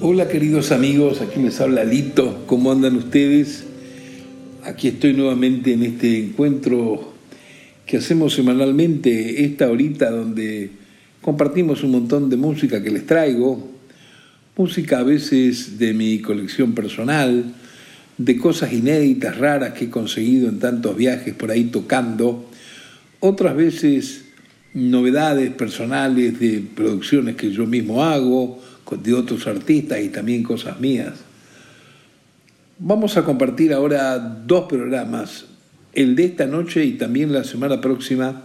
Hola queridos amigos, aquí les habla Lito, ¿cómo andan ustedes? Aquí estoy nuevamente en este encuentro que hacemos semanalmente, esta horita donde compartimos un montón de música que les traigo, música a veces de mi colección personal, de cosas inéditas, raras que he conseguido en tantos viajes por ahí tocando, otras veces novedades personales de producciones que yo mismo hago, de otros artistas y también cosas mías. Vamos a compartir ahora dos programas, el de esta noche y también la semana próxima,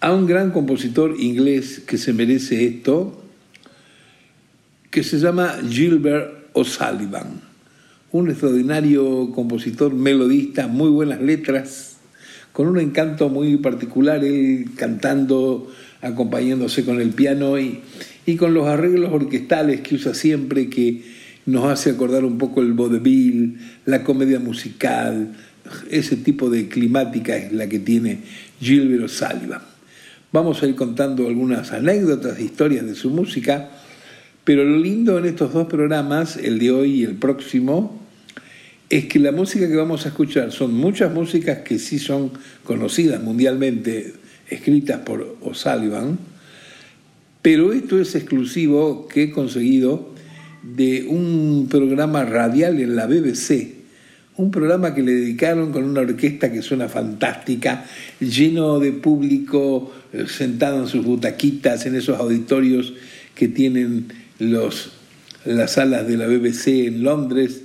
a un gran compositor inglés que se merece esto, que se llama Gilbert O'Sullivan, un extraordinario compositor melodista, muy buenas letras, con un encanto muy particular, él cantando, acompañándose con el piano y, y con los arreglos orquestales que usa siempre, que nos hace acordar un poco el vaudeville, la comedia musical, ese tipo de climática es la que tiene Gilbert O'Sullivan. Vamos a ir contando algunas anécdotas, historias de su música, pero lo lindo en estos dos programas, el de hoy y el próximo, es que la música que vamos a escuchar son muchas músicas que sí son conocidas mundialmente, escritas por O'Sullivan, pero esto es exclusivo que he conseguido de un programa radial en la BBC, un programa que le dedicaron con una orquesta que suena fantástica, lleno de público eh, sentado en sus butaquitas, en esos auditorios que tienen los, las salas de la BBC en Londres.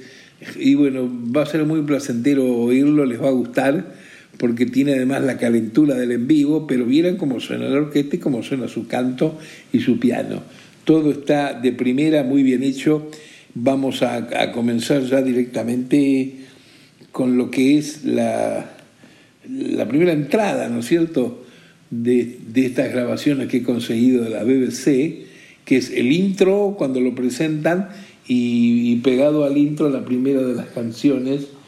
Y bueno, va a ser muy placentero oírlo, les va a gustar porque tiene además la calentura del en vivo, pero vieran cómo suena la orquesta y cómo suena su canto y su piano. Todo está de primera, muy bien hecho. Vamos a, comenzar ya directamente con lo que es la, primera entrada, ¿no es cierto?, de, estas grabaciones que he conseguido de la BBC, que es el intro cuando lo presentan y pegado al intro la primera de las canciones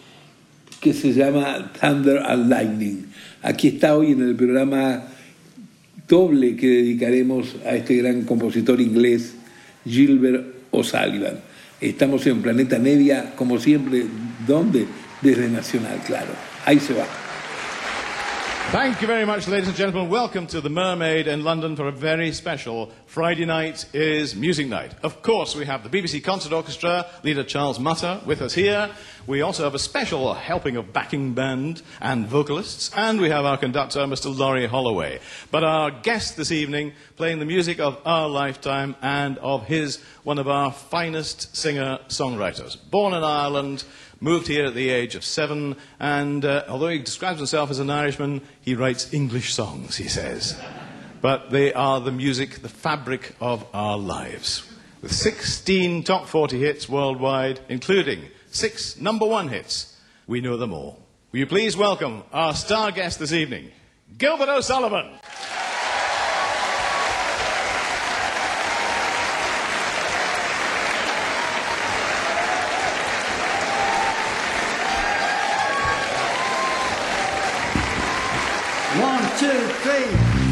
que se llama Thunder and Lightning. Aquí está hoy en el programa doble que dedicaremos a este gran compositor inglés, Gilbert O'Sullivan. Estamos en Planeta Media, como siempre, ¿dónde? Desde Nacional, claro. Ahí se va. Thank you very much, ladies and gentlemen. Welcome to the Mermaid in London for a very special Friday night is music night. Of course, we have the BBC Concert Orchestra, leader Charles Mutter, with us here. We also have a special helping of backing band and vocalists, and we have our conductor, Mr. Laurie Holloway. But our guest this evening, playing the music of our lifetime and of his, one of our finest singer-songwriters. Born in Ireland, moved here at the age of seven, and uh, although he describes himself as an Irishman, he writes English songs, he says. But they are the music, the fabric of our lives. With 16 top 40 hits worldwide, including six number one hits, we know them all. Will you please welcome our star guest this evening, Gilbert O'Sullivan? One, two, three.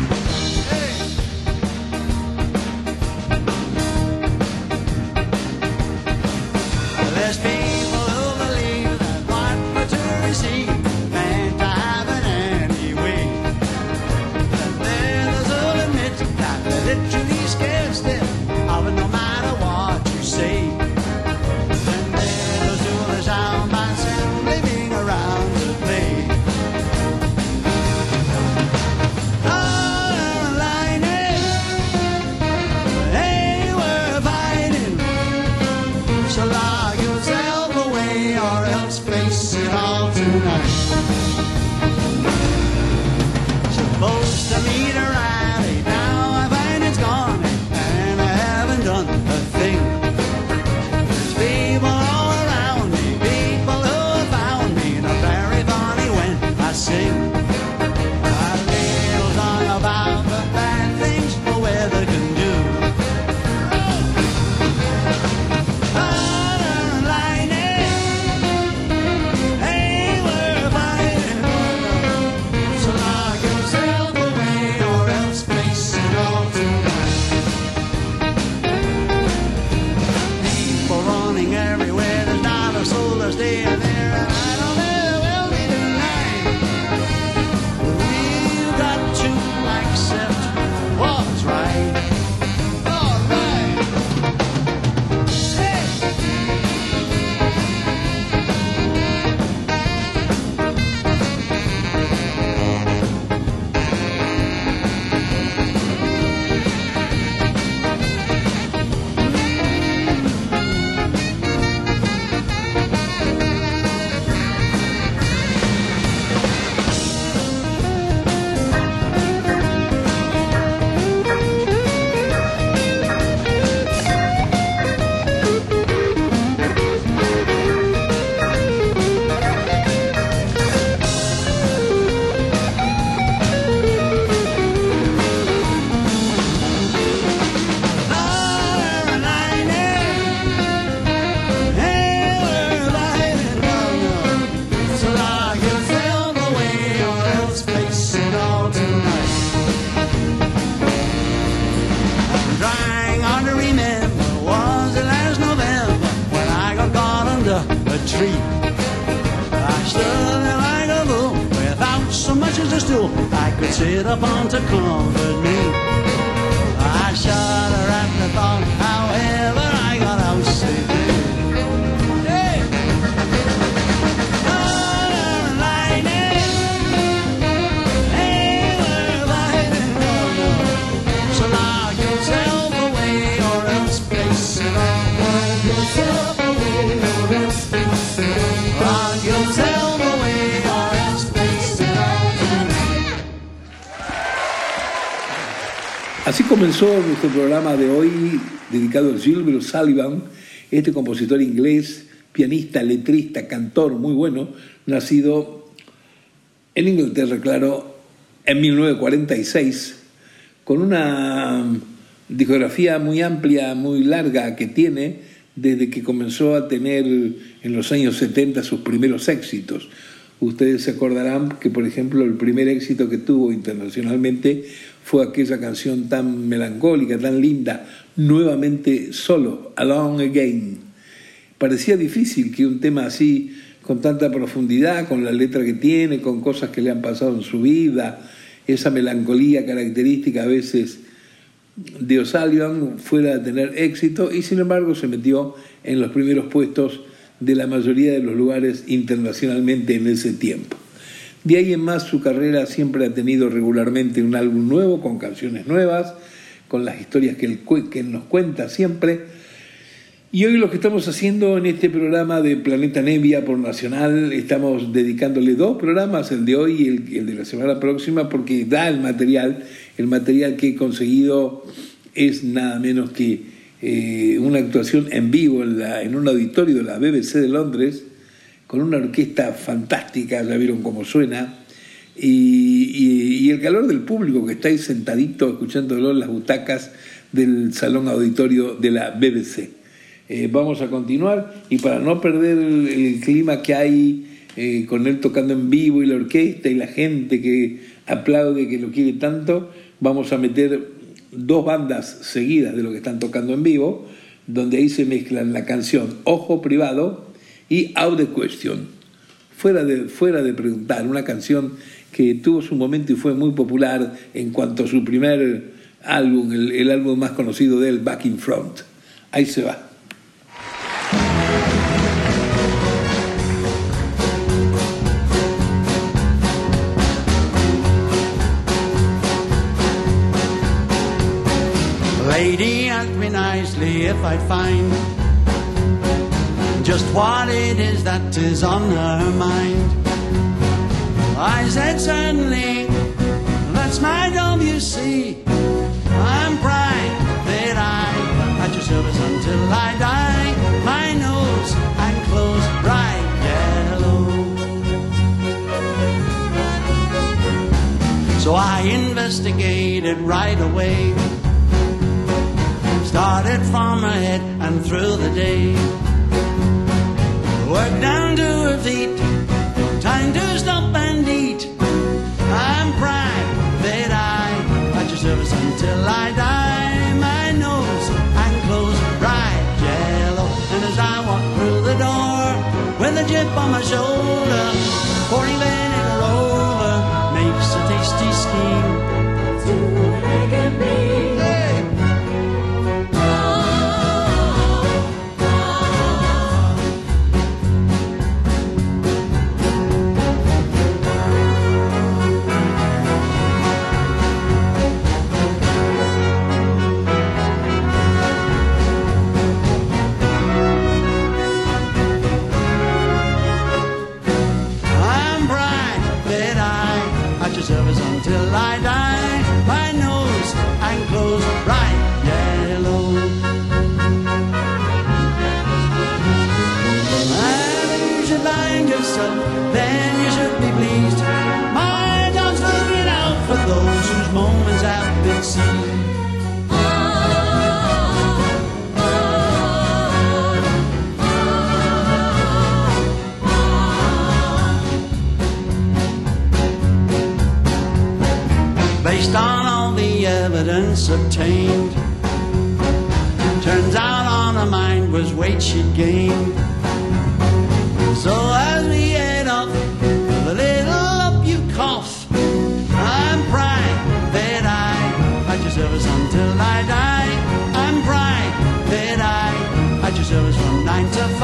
Comenzó nuestro programa de hoy dedicado a Gilbert Sullivan, este compositor inglés, pianista, letrista, cantor muy bueno, nacido en Inglaterra, claro, en 1946, con una discografía muy amplia, muy larga que tiene desde que comenzó a tener en los años 70 sus primeros éxitos. Ustedes se acordarán que, por ejemplo, el primer éxito que tuvo internacionalmente fue aquella canción tan melancólica, tan linda, nuevamente solo, Alone Again. Parecía difícil que un tema así, con tanta profundidad, con la letra que tiene, con cosas que le han pasado en su vida, esa melancolía característica a veces de O'Sullivan, fuera a tener éxito y sin embargo se metió en los primeros puestos de la mayoría de los lugares internacionalmente en ese tiempo. De ahí en más su carrera siempre ha tenido regularmente un álbum nuevo, con canciones nuevas, con las historias que él, nos cuenta siempre. Y hoy lo que estamos haciendo en este programa de Planeta Nevia por Nacional, estamos dedicándole dos programas, el de hoy y el, de la semana próxima, porque da el material, el material que he conseguido es nada menos que eh, una actuación en vivo en un auditorio de la BBC de Londres, con una orquesta fantástica, ya vieron cómo suena, y, el calor del público que está ahí sentadito escuchándolo en las butacas del salón auditorio de la BBC. Eh, vamos a continuar y para no perder el, el clima que hay eh, con él tocando en vivo y la orquesta y la gente que aplaude, que lo quiere tanto, vamos a meter dos bandas seguidas de lo que están tocando en vivo, donde ahí se mezclan la canción Ojo Privado y Out the Question. Fuera de, fuera de preguntar, una canción que tuvo su momento y fue muy popular en cuanto a su primer álbum, el, el álbum más conocido de él, Back in Front. Ahí se va. Lady, ask me nicely if I find just what it is that is on her mind. I said certainly, that's my job, you see. I'm private I at your service until I die. My nose and clothes bright yellow. So I investigated right away. Started from her head and through the day. What down to. Obtained. Turns out on her mind was weight she'd gained. So as we head off, the little up you cough. I'm private eye at your service until I die. I'm private eye at your service from nine to five.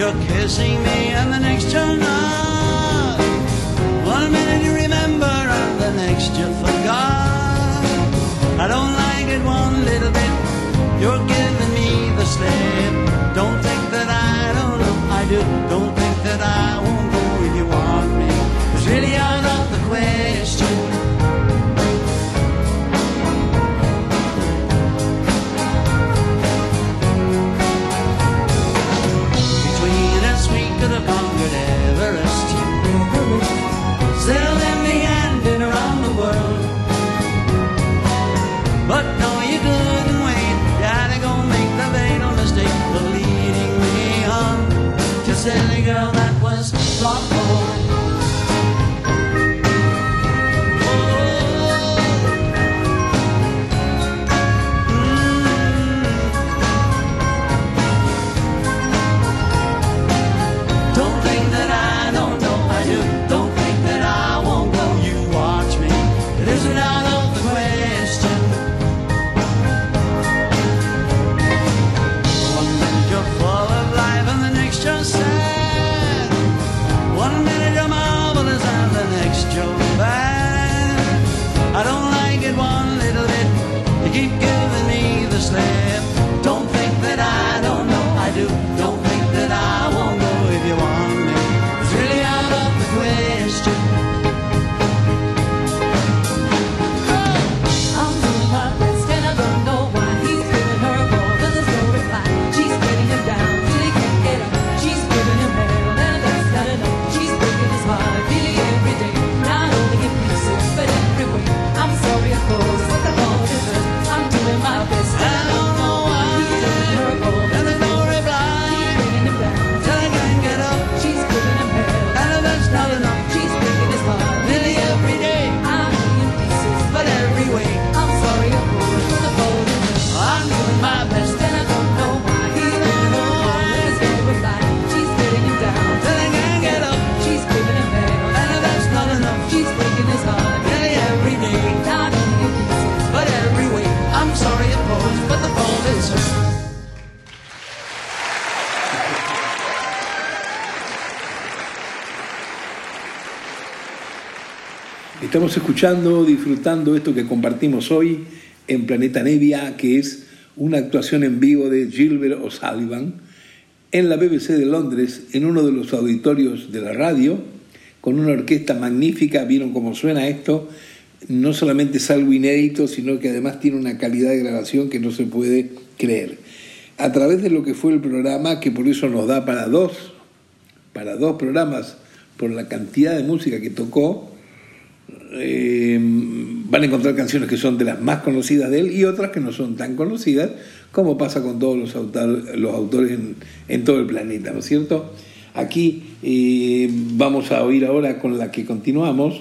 You're kissing me, and the next you're not. One minute you remember, and the next you forgot. I don't like it one little bit. You're giving me the slip. Don't think that I don't know. I do. Don't think that I won't go if you want me. It's really out the question. Girl Estamos escuchando, disfrutando esto que compartimos hoy en Planeta Nevia, que es una actuación en vivo de Gilbert O'Sullivan en la BBC de Londres, en uno de los auditorios de la radio, con una orquesta magnífica. Vieron cómo suena esto. No solamente es algo inédito, sino que además tiene una calidad de grabación que no se puede creer. A través de lo que fue el programa, que por eso nos da para dos, para dos programas, por la cantidad de música que tocó, eh, van a encontrar canciones que son de las más conocidas de él y otras que no son tan conocidas, como pasa con todos los, autor- los autores en, todo el planeta, ¿no es cierto? Aquí eh, vamos a oír ahora con la que continuamos,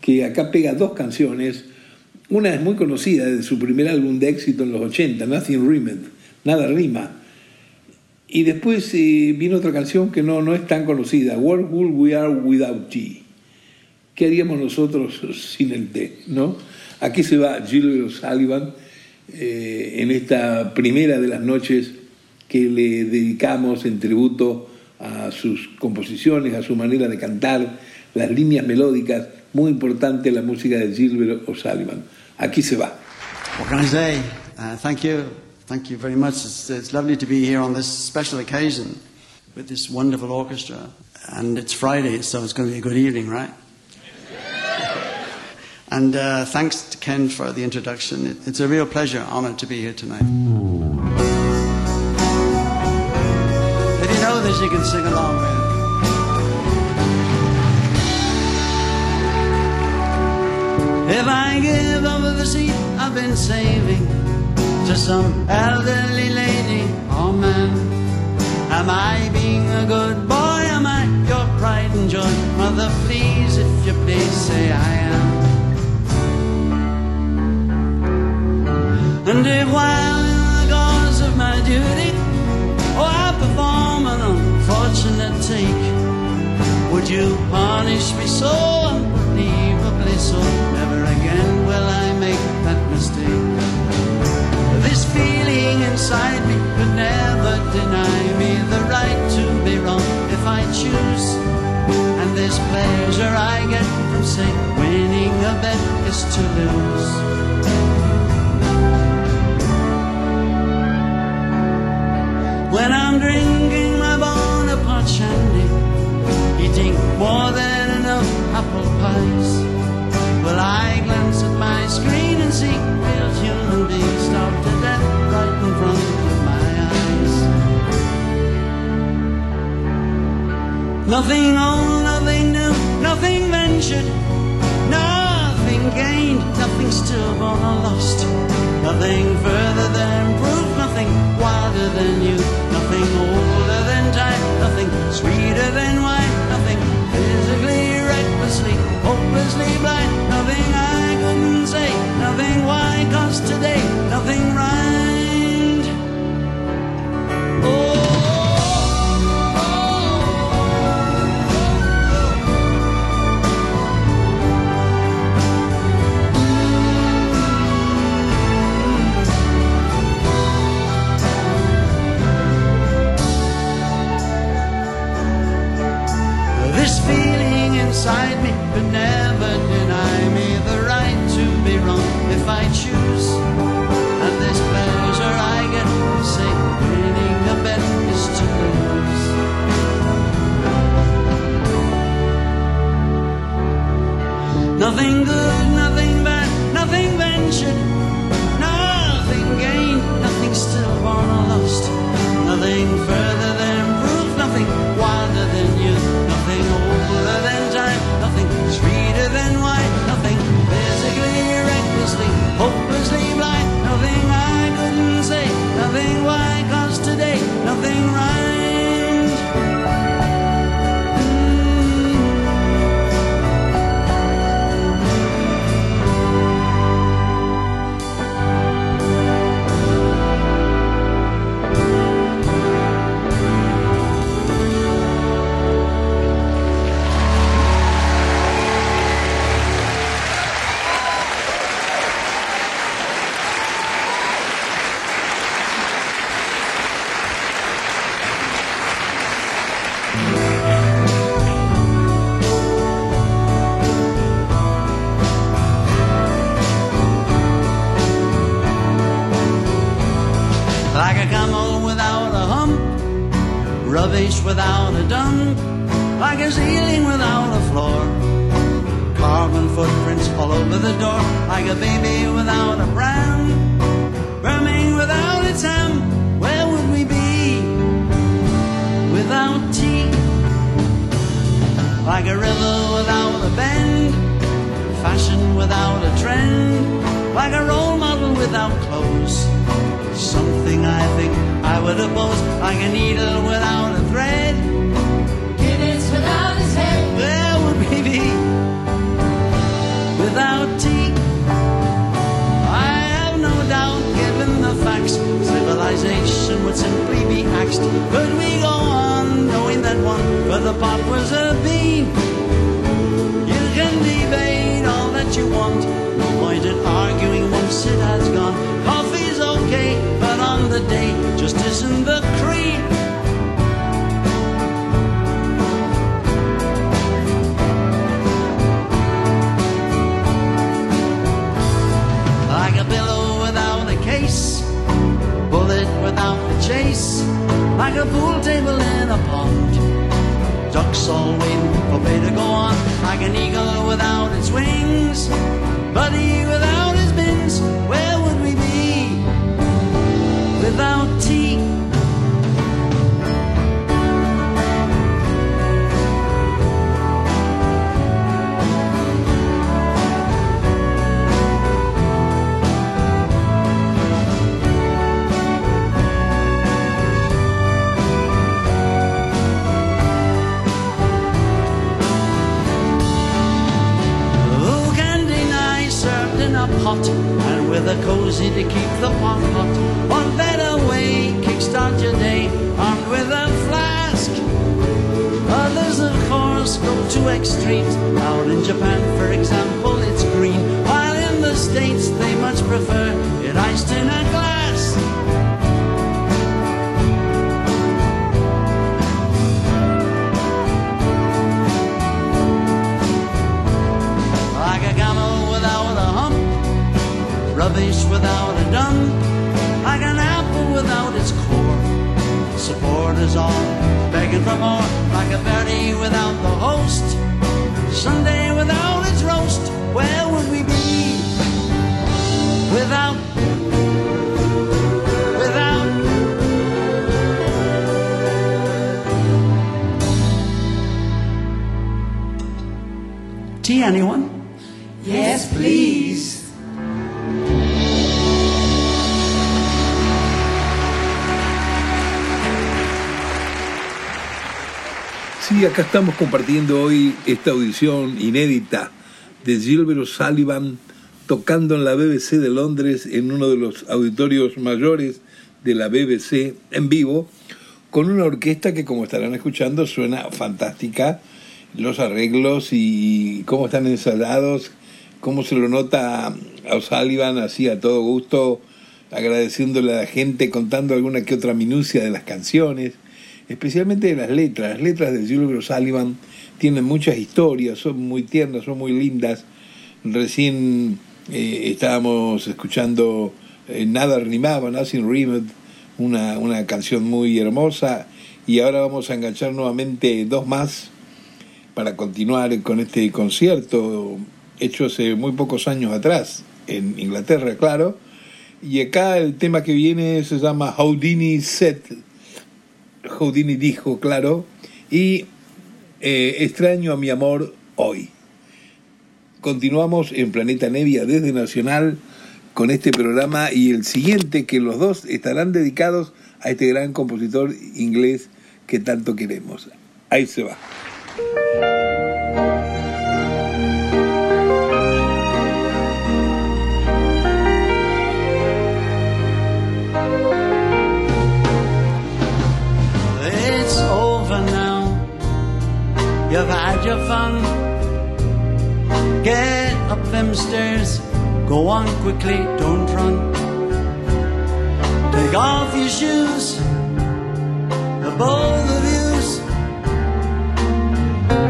que acá pega dos canciones. Una es muy conocida de su primer álbum de éxito en los 80, Nothing Rhymed, Nada Rima. Y después eh, viene otra canción que no, no es tan conocida, What Would We Are Without Tea. ¿Qué haríamos nosotros sin el té? ¿no? Aquí se va Gilbert O'Sullivan eh, en esta primera de las noches que le dedicamos en tributo a sus composiciones, a su manera de cantar, las líneas melódicas, muy importante la música de Gilbert O'Sullivan. Aquí se va. Uh, thank you. Thank you very much. It's, it's lovely to be here on this special occasion with this wonderful orchestra. And it's Friday, so it's going to be a good evening, right? And uh, thanks to Ken for the introduction. It, it's a real pleasure, honor to be here tonight. If you know this, you can sing along with it. If I give over the seat I've been saving to some elderly lady or man, am I being a good boy? Am I your pride and joy? Mother, please, if you please, say I am. While the of my duty, oh, I perform an unfortunate take, would you punish me so unbelievably so? Never again will I make that mistake. This feeling inside me could never deny me the right to be wrong if I choose. And this pleasure I get from say winning a bet is to lose. I'm drinking my Bonaparte shandy, eating more than enough apple pies, will I glance at my screen and see real human beings starved to death right in front of my eyes? Nothing old, nothing new, nothing ventured, nothing gained, nothing stillborn or lost, nothing further than proof, nothing wilder than you, nothing older than time, nothing sweeter than wine, nothing physically, recklessly, hopelessly blind, nothing I couldn't say, nothing why, cause today, nothing rhymed. Rubbish without a dump, like a ceiling without a floor. Carbon footprints all over the door, like a baby without a pram, Birmingham without its ham. Where would we be without tea? Like a river without a bend, fashion without a trend, like a role model without clothes something I think I would oppose, like a needle without a thread. Gibbons without his head. There would be me without tea. I have no doubt, given the facts, civilization would simply be axed. Could we go on knowing that one for the pop was a bean? You can debate all that you want. No point in arguing once it has gone. Okay, but on the day just isn't the cream. Like a pillow without a case, bullet without the chase, like a pool table in a pond. Ducks all waiting for play to go on, like an eagle without its wings, buddy without his bins. Where would we be without tea? Estamos compartiendo hoy esta audición inédita de Gilbert O'Sullivan tocando en la BBC de Londres en uno de los auditorios mayores de la BBC en vivo con una orquesta que como estarán escuchando suena fantástica. Los arreglos y cómo están ensalados cómo se lo nota a O'Sullivan así a todo gusto agradeciéndole a la gente contando alguna que otra minucia de las canciones especialmente de las letras. Las letras de Gilbert O'Sullivan tienen muchas historias, son muy tiernas, son muy lindas. Recién eh, estábamos escuchando eh, Nada rimaba, Nothing Rhymed, una, una canción muy hermosa. Y ahora vamos a enganchar nuevamente dos más para continuar con este concierto hecho hace muy pocos años atrás, en Inglaterra, claro. Y acá el tema que viene se llama Houdini Set. Houdini dijo, claro, y eh, extraño a mi amor hoy. Continuamos en Planeta Nevia desde Nacional con este programa y el siguiente que los dos estarán dedicados a este gran compositor inglés que tanto queremos. Ahí se va. Had your fun. Get up them stairs. Go on quickly, don't run. Take off your shoes. The both of yous.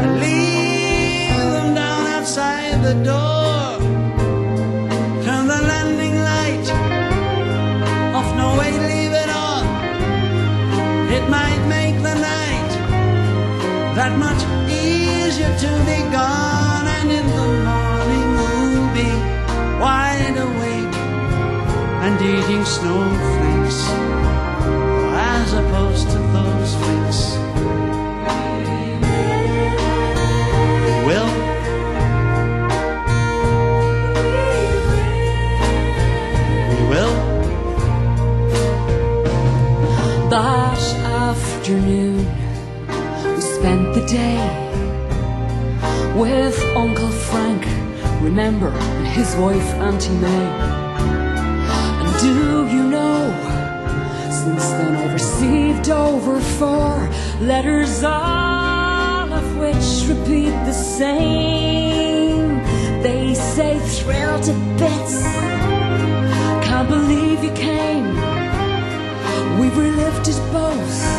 And leave them down outside the door. Turn the landing light off. No, wait, leave it on. It might make the night that much easier to be gone, and in the morning we'll be wide awake and eating snowflakes remember, and his wife Auntie May. And do you know, since then I've received over four letters all of which repeat the same. They say thrilled to bits. Can't believe you came. We've relived it both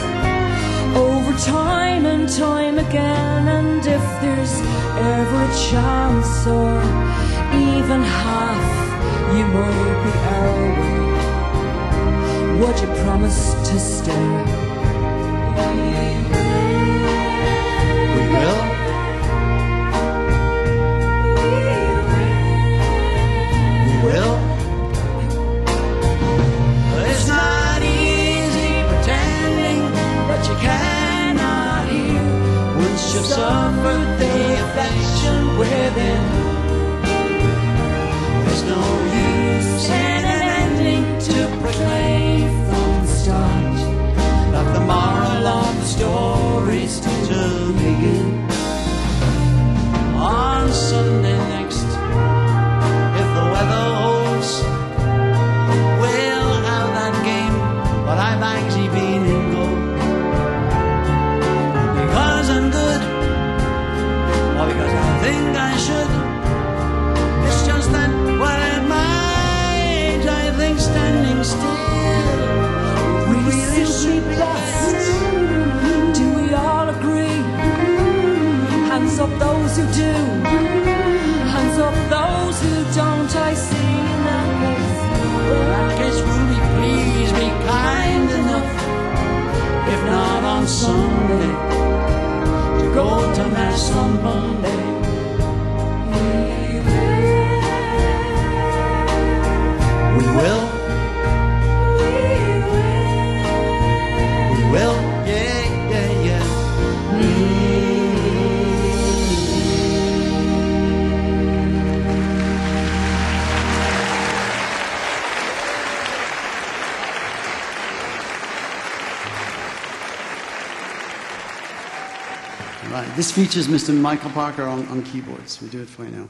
time and time again. And if there's ever a chance or even half, you might be our way. Would you promise to stay? This features Mr. Michael Parker on, on keyboards. We do it for you now.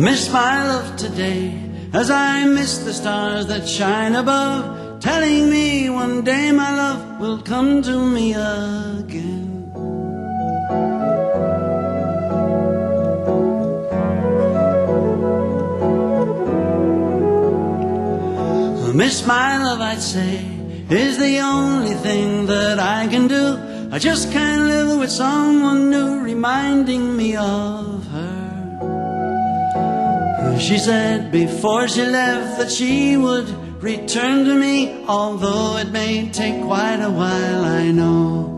Miss my love today as I miss the stars that shine above, telling me one day my love will come to me again. Miss my love, I'd say, is the only thing that I can do. I just can't live with someone new reminding me of her. She said before she left that she would return to me, although it may take quite a while, I know.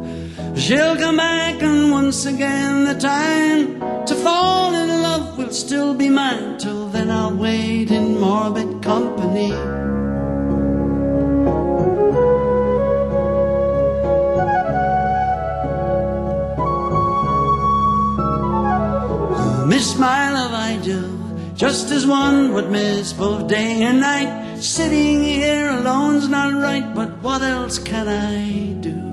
She'll come back, and once again, the time to fall in love will still be mine. Till then, I'll wait in morbid company. Miss my love, I do, just as one would miss both day and night. Sitting here alone's not right, but what else can I do?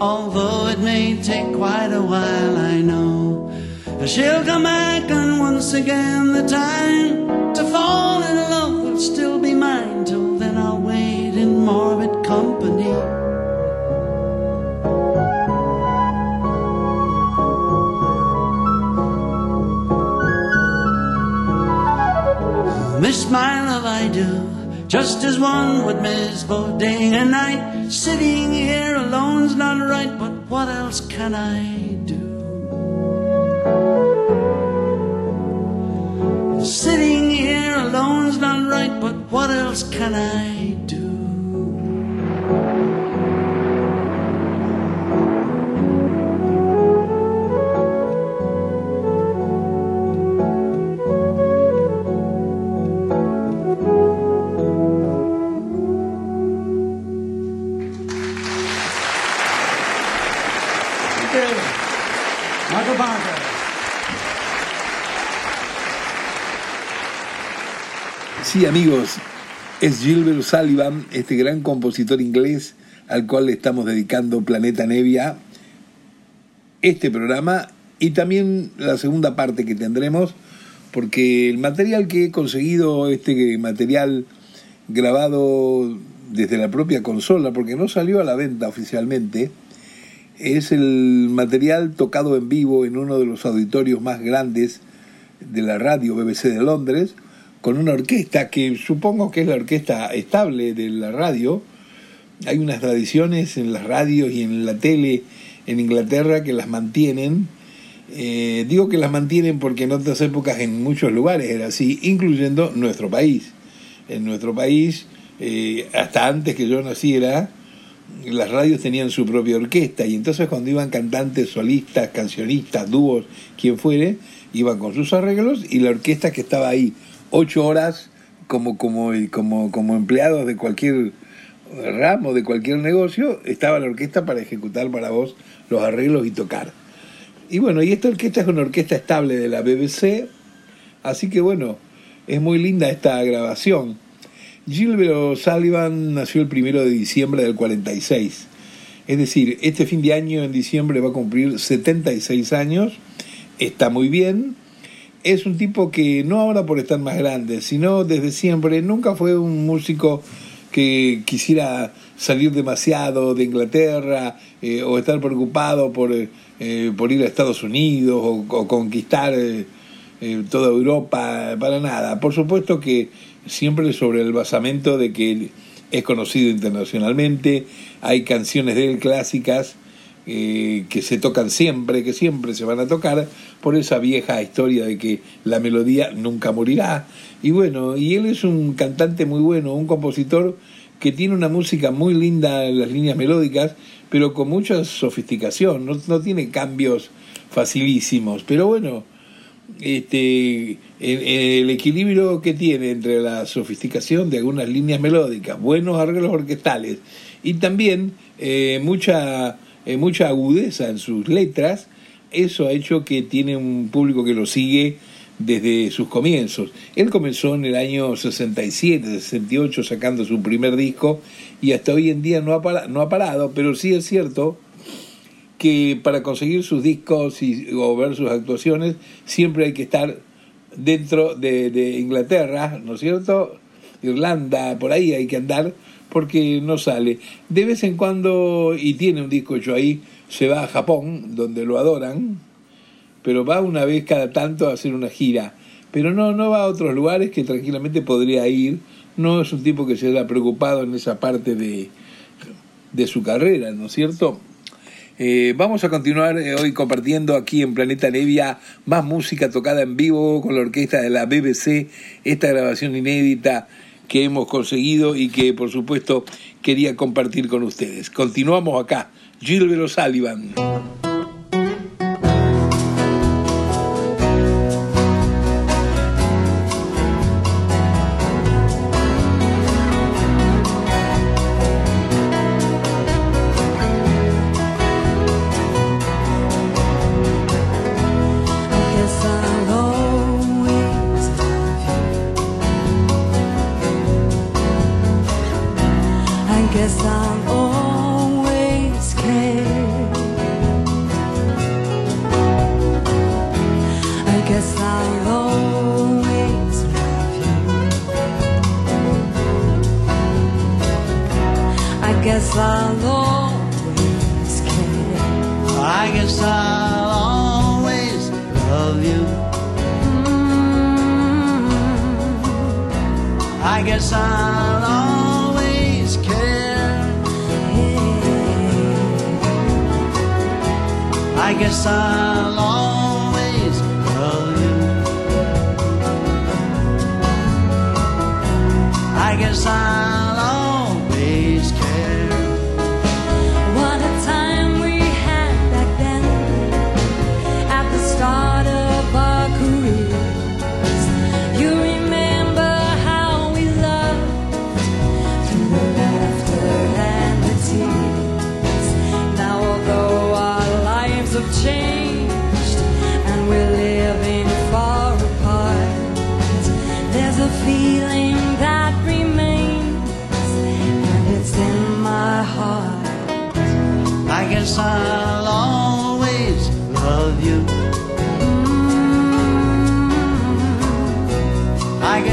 Although it may take quite a while, I know. She'll come back, and once again the time to fall in love will still be mine. Till then, I'll wait in morbid company. Miss my love, I do, just as one would miss both day and night. Sitting here alone's not right, but what else can I do? Sitting here alone's not right, but what else can I Amigos, es Gilbert Sullivan, este gran compositor inglés al cual le estamos dedicando Planeta Nevia, este programa y también la segunda parte que tendremos, porque el material que he conseguido, este material grabado desde la propia consola, porque no salió a la venta oficialmente, es el material tocado en vivo en uno de los auditorios más grandes de la radio BBC de Londres, con una orquesta que supongo que es la orquesta estable de la radio. Hay unas tradiciones en las radios y en la tele en Inglaterra que las mantienen. Eh, digo que las mantienen porque en otras épocas en muchos lugares era así, incluyendo nuestro país. En nuestro país, eh, hasta antes que yo naciera, las radios tenían su propia orquesta y entonces cuando iban cantantes, solistas, cancionistas, dúos, quien fuere, iban con sus arreglos y la orquesta que estaba ahí ocho horas como, como, como, como empleados de cualquier ramo, de cualquier negocio, estaba la orquesta para ejecutar para vos los arreglos y tocar. Y bueno, y esta orquesta es una orquesta estable de la BBC, así que bueno, es muy linda esta grabación. Gilbert O'Sullivan nació el primero de diciembre del 46. Es decir, este fin de año, en diciembre, va a cumplir 76 años. Está muy bien. Es un tipo que no ahora por estar más grande, sino desde siempre. Nunca fue un músico que quisiera salir demasiado de Inglaterra eh, o estar preocupado por, eh, por ir a Estados Unidos o, conquistar eh, eh, toda Europa, para nada. Por supuesto que siempre sobre el basamento de que es conocido internacionalmente, hay canciones de él clásicas eh, que se tocan siempre, que siempre se van a tocar, por esa vieja historia de que la melodía nunca morirá. Y bueno, y él es un cantante muy bueno, un compositor que tiene una música muy linda en las líneas melódicas, pero con mucha sofisticación, no, no tiene cambios facilísimos, pero bueno, este, el, el, equilibrio que tiene entre la sofisticación de algunas líneas melódicas, buenos arreglos orquestales y también eh, mucha, eh, mucha agudeza en sus letras, eso ha hecho que tiene un público que lo sigue desde sus comienzos. Él comenzó en el año 67, 68 sacando su primer disco y hasta hoy en día no ha, parado, no ha parado, pero sí es cierto que para conseguir sus discos y, o ver sus actuaciones siempre hay que estar dentro de, de, Inglaterra, ¿no es cierto? Irlanda, por ahí hay que andar porque no sale. De vez en cuando, y tiene un disco hecho ahí, se va a Japón, donde lo adoran, pero va una vez cada tanto a hacer una gira. Pero no, no va a otros lugares que tranquilamente podría ir. No es un tipo que se haya preocupado en esa parte de, de su carrera, ¿no es cierto? Eh, vamos a continuar eh, hoy compartiendo aquí en Planeta Nevia más música tocada en vivo con la orquesta de la BBC, esta grabación inédita que hemos conseguido y que por supuesto quería compartir con ustedes. Continuamos acá, Gilbert O'Sullivan.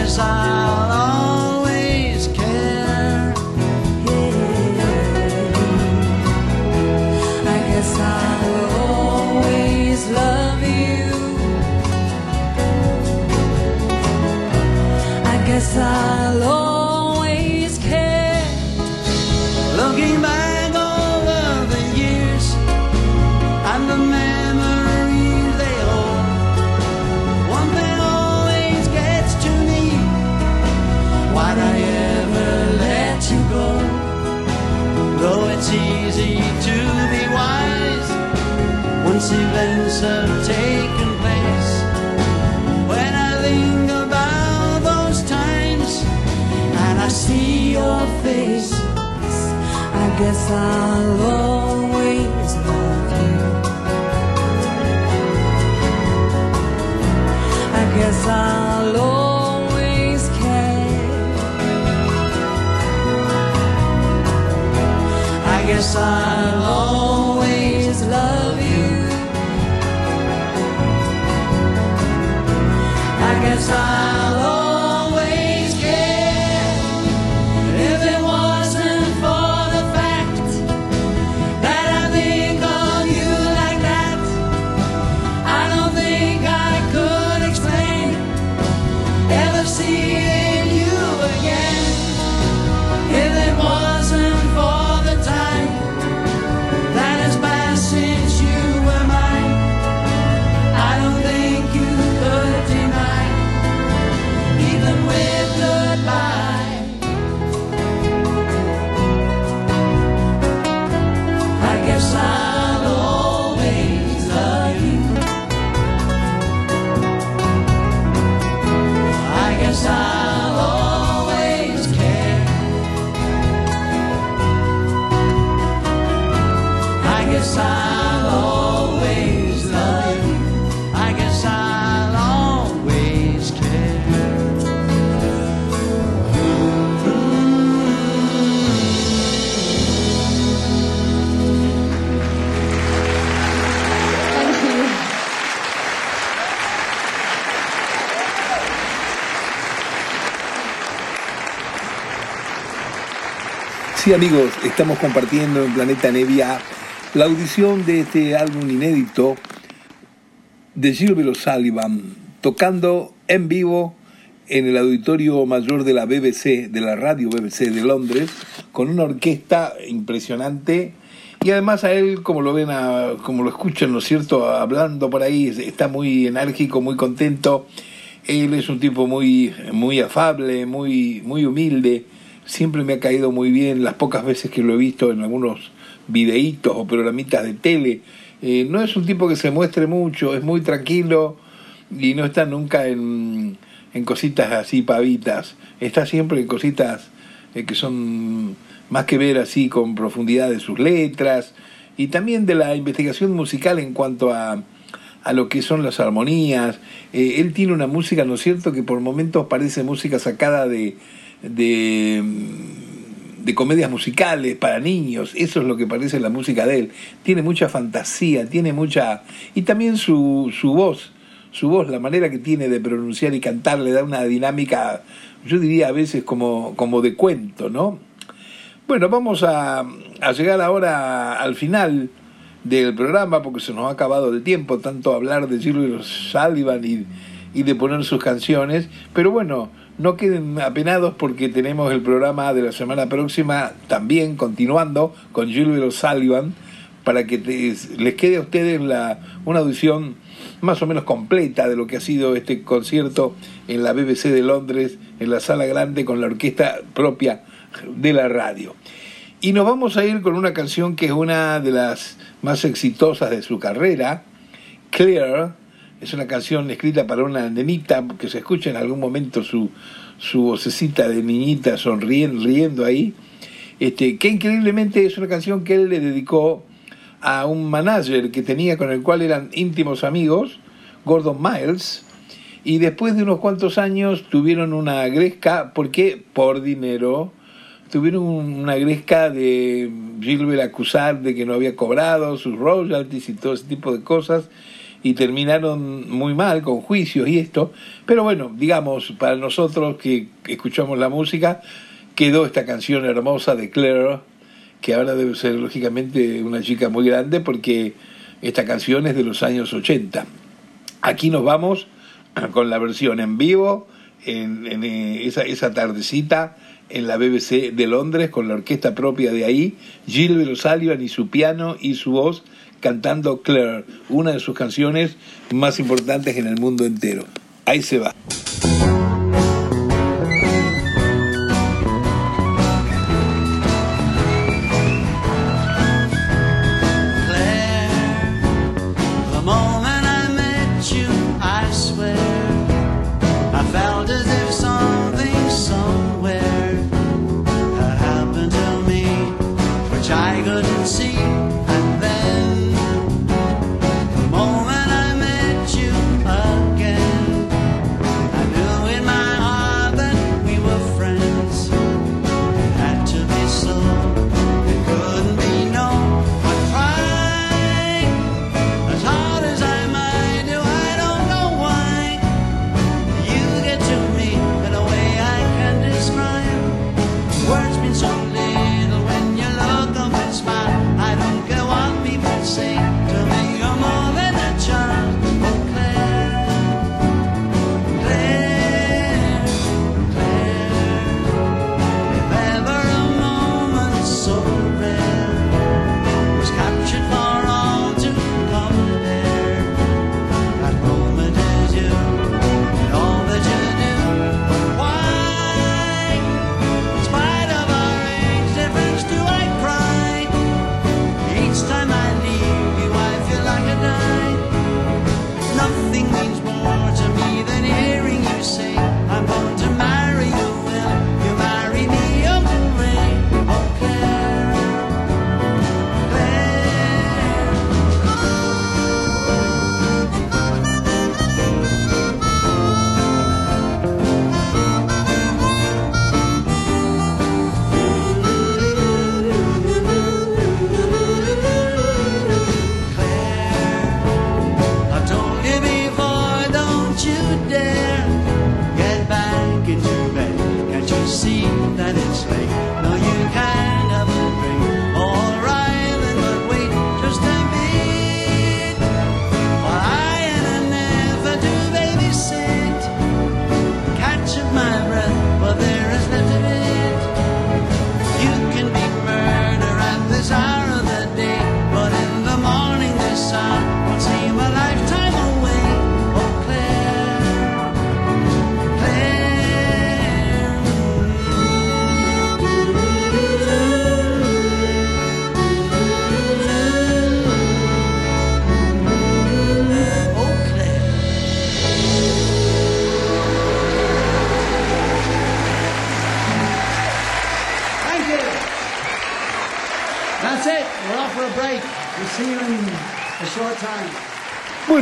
I Amigos, estamos compartiendo en Planeta Nevia la audición de este álbum inédito de Gilbert O'Sullivan, tocando en vivo en el auditorio mayor de la BBC, de la radio BBC de Londres, con una orquesta impresionante. Y además a él, como lo ven, como lo escuchan, ¿no es cierto?, hablando por ahí, está muy enérgico, muy contento. Él es un tipo muy, muy afable, muy, muy humilde. Siempre me ha caído muy bien las pocas veces que lo he visto en algunos videitos o programitas de tele. Eh, no es un tipo que se muestre mucho, es muy tranquilo y no está nunca en, en cositas así pavitas. Está siempre en cositas eh, que son más que ver así con profundidad de sus letras y también de la investigación musical en cuanto a, a lo que son las armonías. Eh, él tiene una música, ¿no es cierto?, que por momentos parece música sacada de, de, de comedias musicales para niños. Eso es lo que parece la música de él. Tiene mucha fantasía, tiene mucha... Y también su, su voz, su voz, la manera que tiene de pronunciar y cantar le da una dinámica, yo diría a veces como, como de cuento, ¿no? Bueno, vamos a, a llegar ahora al final del programa porque se nos ha acabado el tiempo, tanto hablar de Gilbert Sullivan y, y de poner sus canciones, pero bueno, no queden apenados porque tenemos el programa de la semana próxima también continuando con Gilbert O'Sullivan para que les quede a ustedes la, una audición más o menos completa de lo que ha sido este concierto en la BBC de Londres, en la sala grande con la orquesta propia de la radio. Y nos vamos a ir con una canción que es una de las más exitosas de su carrera, Clear. Es una canción escrita para una nenita, que se escucha en algún momento su, su vocecita de niñita sonriendo, riendo ahí. Este, que increíblemente es una canción que él le dedicó a un manager que tenía con el cual eran íntimos amigos, Gordon Miles, y después de unos cuantos años tuvieron una gresca, porque por dinero, tuvieron una gresca de Gilbert acusar de que no había cobrado sus royalties y todo ese tipo de cosas, y terminaron muy mal con juicios y esto, pero bueno, digamos, para nosotros que escuchamos la música, quedó esta canción hermosa de Claire, que ahora debe ser lógicamente una chica muy grande porque esta canción es de los años 80. Aquí nos vamos con la versión en vivo, en, en, eh, esa, esa tardecita en la BBC de Londres con la orquesta propia de ahí, Gilbert O'Sullivan y su piano y su voz cantando Claire, una de sus canciones más importantes en el mundo entero. Ahí se va.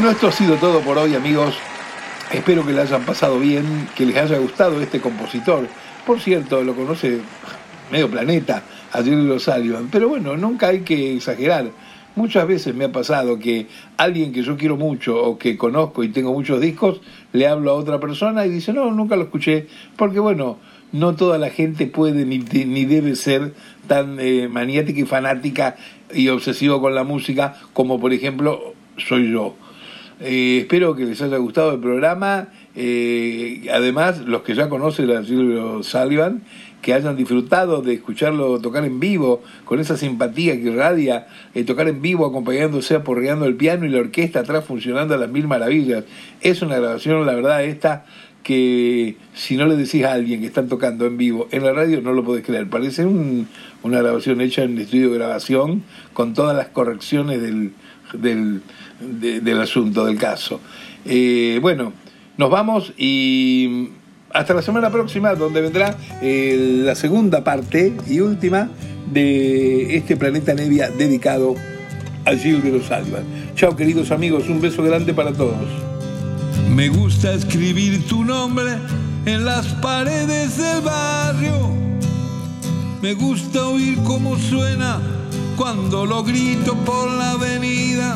Esto ha sido todo por hoy, amigos. Espero que les hayan pasado bien, que les haya gustado este compositor. Por cierto, lo conoce medio planeta, a Gilbert O'Sullivan. Pero bueno, nunca hay que exagerar. Muchas veces me ha pasado que alguien que yo quiero mucho o que conozco y tengo muchos discos, le hablo a otra persona y dice, no, nunca lo escuché. Porque bueno, no toda la gente puede ni, ni debe ser tan eh, maniática y fanática y obsesiva con la música como por ejemplo soy yo. Eh, espero que les haya gustado el programa Eh, además, los que ya conocen a Silvio Sullivan, que hayan disfrutado de escucharlo tocar en vivo, con esa simpatía que irradia, eh, tocar en vivo acompañándose, aporreando el piano y la orquesta atrás funcionando a las mil maravillas. Es una grabación, la verdad, esta que si no le decís a alguien que están tocando en vivo en la radio no lo podés creer. Parece un- una grabación hecha en estudio de grabación con todas las correcciones del, de- del asunto, del caso. Eh, bueno, nos vamos y hasta la semana próxima, donde vendrá eh, la segunda parte y última de este planeta Nevia dedicado a Gilbert Sullivan. Chao, queridos amigos, un beso grande para todos. Me gusta escribir tu nombre en las paredes del barrio. Me gusta oír cómo suena cuando lo grito por la avenida.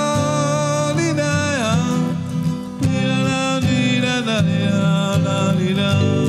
la la la la